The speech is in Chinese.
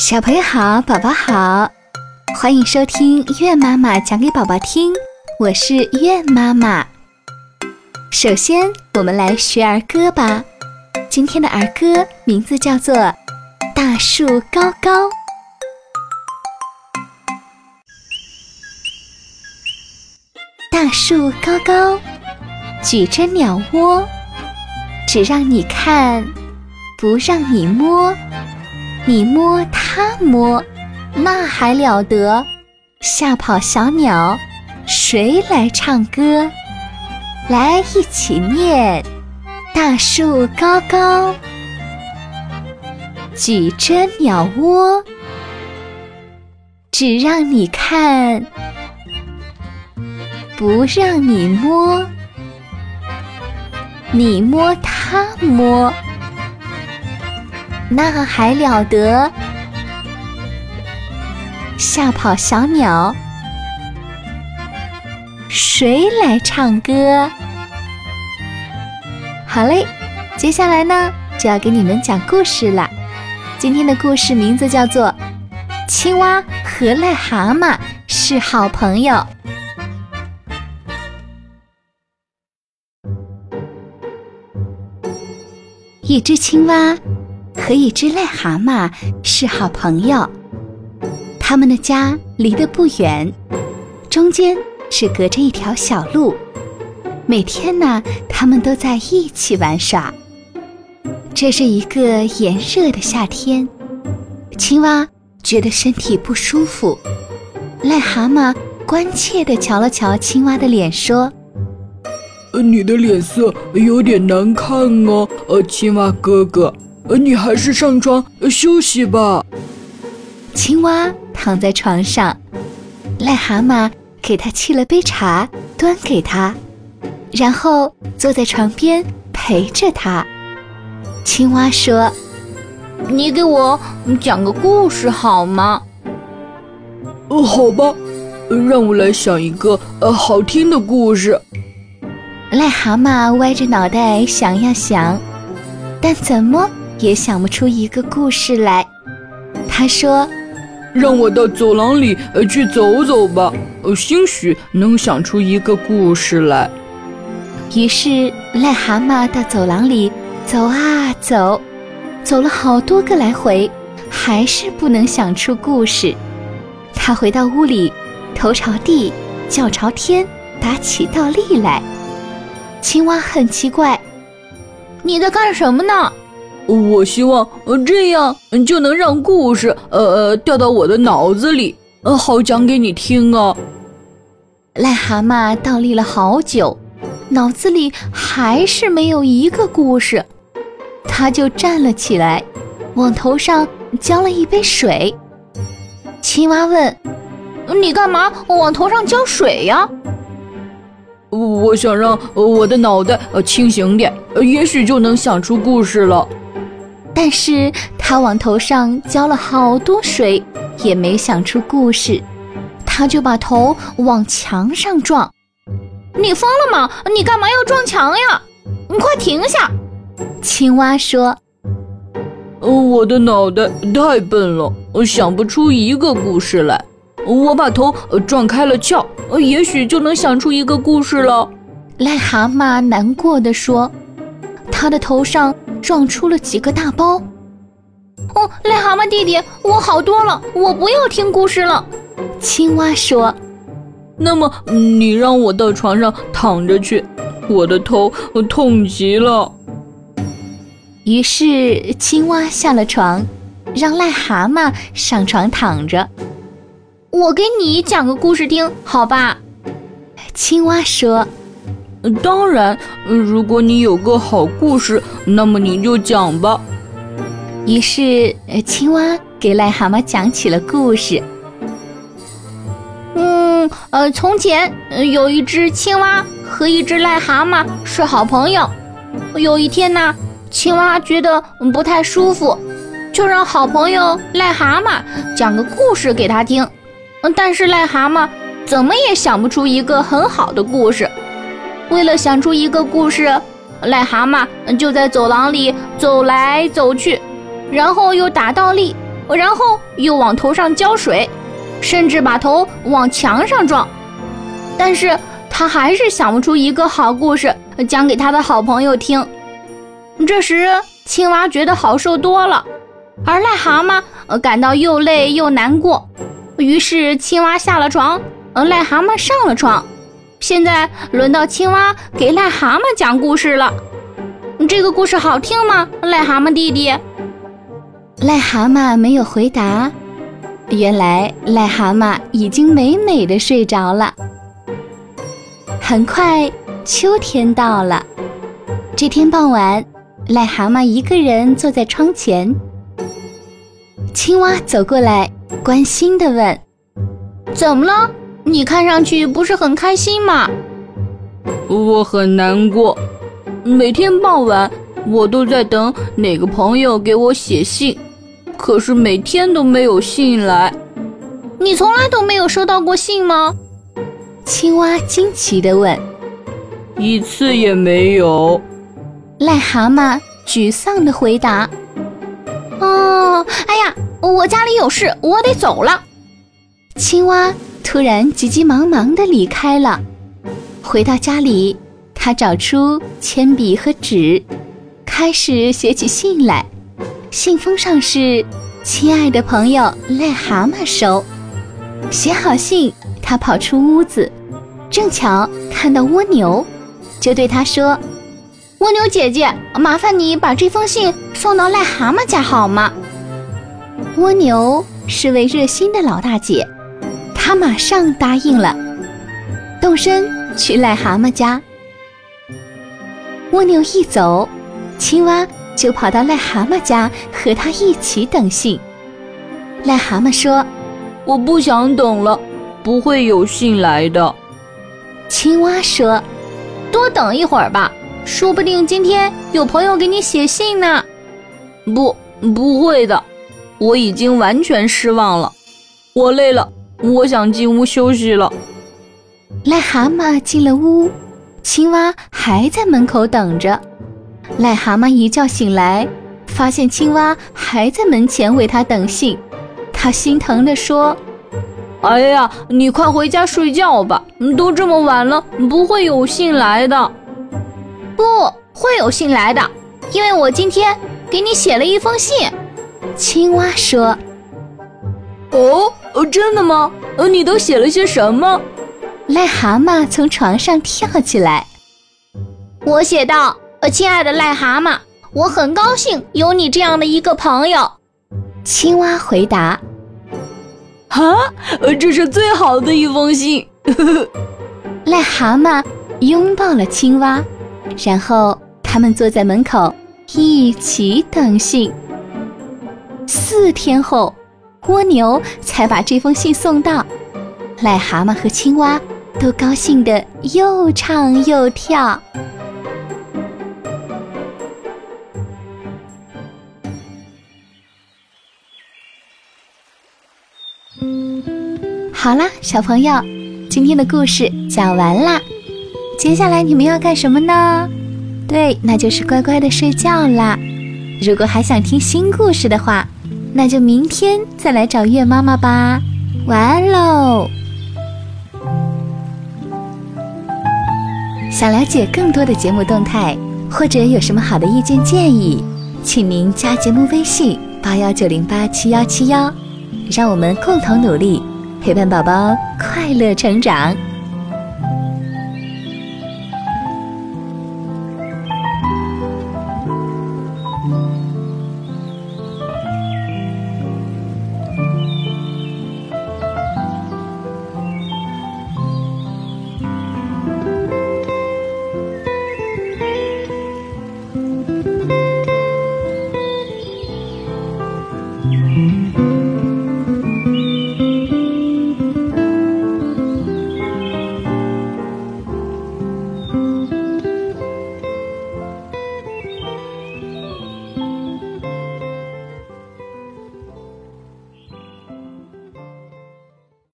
小朋友好，宝宝好，欢迎收听月妈妈讲给宝宝听，我是月妈妈。首先，我们来学儿歌吧。今天的儿歌名字叫做《大树高高》。大树高高，举着鸟窝，只让你看，不让你摸。你摸它他摸，那还了得！吓跑小鸟，谁来唱歌？来一起念：大树高高，举着鸟窝，只让你看，不让你摸。你摸它摸。那还了得！吓跑小鸟，谁来唱歌？好嘞，接下来呢就要给你们讲故事了。今天的故事名字叫做《青蛙和癞蛤蟆是好朋友》。一只青蛙。和一只癞蛤蟆是好朋友，他们的家离得不远，中间只隔着一条小路。每天呢，他们都在一起玩耍。这是一个炎热的夏天，青蛙觉得身体不舒服。癞蛤蟆关切地瞧了瞧青蛙的脸，说：“呃你的脸色有点难看哦，呃，青蛙哥哥。”呃，你还是上床休息吧。青蛙躺在床上，癞蛤蟆给他沏了杯茶，端给他，然后坐在床边陪着他。青蛙说：“你给我讲个故事好吗？”“哦，好吧，让我来想一个呃好听的故事。”癞蛤蟆歪着脑袋想呀想，但怎么？也想不出一个故事来。他说：“让我到走廊里呃去走走吧，呃兴许能想出一个故事来。”于是癞蛤蟆到走廊里走啊走，走了好多个来回，还是不能想出故事。他回到屋里，头朝地，脚朝天，打起倒立来。青蛙很奇怪：“你在干什么呢？”我希望这样就能让故事呃掉到我的脑子里，呃，好讲给你听啊。癞蛤蟆倒立了好久，脑子里还是没有一个故事，他就站了起来，往头上浇了一杯水。青蛙问：“你干嘛往头上浇水呀？”我想让我的脑袋呃清醒点，也许就能想出故事了。但是他往头上浇了好多水，也没想出故事，他就把头往墙上撞。你疯了吗？你干嘛要撞墙呀？你快停下！青蛙说：“我的脑袋太笨了，想不出一个故事来。我把头撞开了窍，也许就能想出一个故事了。”癞蛤蟆难过的说：“他的头上。”撞出了几个大包。哦，癞蛤蟆弟弟，我好多了，我不要听故事了。青蛙说：“那么你让我到床上躺着去，我的头痛极了。”于是青蛙下了床，让癞蛤蟆上床躺着。我给你讲个故事听，好吧？青蛙说。当然，如果你有个好故事，那么你就讲吧。于是，青蛙给癞蛤蟆讲起了故事。嗯，呃，从前有一只青蛙和一只癞蛤蟆是好朋友。有一天呢，青蛙觉得不太舒服，就让好朋友癞蛤蟆讲个故事给他听。但是癞蛤蟆怎么也想不出一个很好的故事。为了想出一个故事，癞蛤蟆就在走廊里走来走去，然后又打倒立，然后又往头上浇水，甚至把头往墙上撞。但是他还是想不出一个好故事讲给他的好朋友听。这时，青蛙觉得好受多了，而癞蛤蟆感到又累又难过。于是，青蛙下了床，癞蛤蟆上了床。现在轮到青蛙给癞蛤蟆讲故事了。这个故事好听吗，癞蛤蟆弟弟？癞蛤蟆没有回答。原来，癞蛤蟆已经美美的睡着了。很快，秋天到了。这天傍晚，癞蛤蟆一个人坐在窗前。青蛙走过来，关心的问：“怎么了？你看上去不是很开心吗？”“我很难过。每天傍晚，我都在等哪个朋友给我写信，可是每天都没有信来。你从来都没有收到过信吗？”青蛙惊奇地问。“一次也没有。”癞蛤蟆沮丧地回答。哦，哎呀，我家里有事，我得走了。青蛙突然急急忙忙地离开了。回到家里，他找出铅笔和纸，开始写起信来。信封上是：“亲爱的朋友癞蛤蟆收。”写好信，他跑出屋子，正巧看到蜗牛，就对他说。蜗牛姐姐，麻烦你把这封信送到癞蛤蟆家好吗？蜗牛是位热心的老大姐，他马上答应了，动身去癞蛤蟆家。蜗牛一走，青蛙就跑到癞蛤蟆家和他一起等信。癞蛤蟆说：“我不想等了，不会有信来的。”青蛙说：“多等一会儿吧。”说不定今天有朋友给你写信呢。不，不会的，我已经完全失望了。我累了，我想进屋休息了。癞蛤蟆进了屋，青蛙还在门口等着。癞蛤蟆一觉醒来，发现青蛙还在门前为他等信，他心疼地说：“哎呀，你快回家睡觉吧，都这么晚了，不会有信来的。”不会有信来的，因为我今天给你写了一封信。青蛙说：“哦，真的吗？呃，你都写了些什么？”癞蛤蟆从床上跳起来。我写道：“呃，亲爱的癞蛤蟆，我很高兴有你这样的一个朋友。”青蛙回答：“哈，这是最好的一封信。”癞蛤蟆拥抱了青蛙。然后他们坐在门口一起等信。四天后，蜗牛才把这封信送到。癞蛤蟆和青蛙都高兴得又唱又跳。好啦，小朋友，今天的故事讲完啦。接下来你们要干什么呢？对，那就是乖乖的睡觉啦。如果还想听新故事的话，那就明天再来找月妈妈吧。晚安喽！想了解更多的节目动态，或者有什么好的意见建议，请您加节目微信八幺九零八七幺七幺，让我们共同努力，陪伴宝宝快乐成长。Mm-hmm.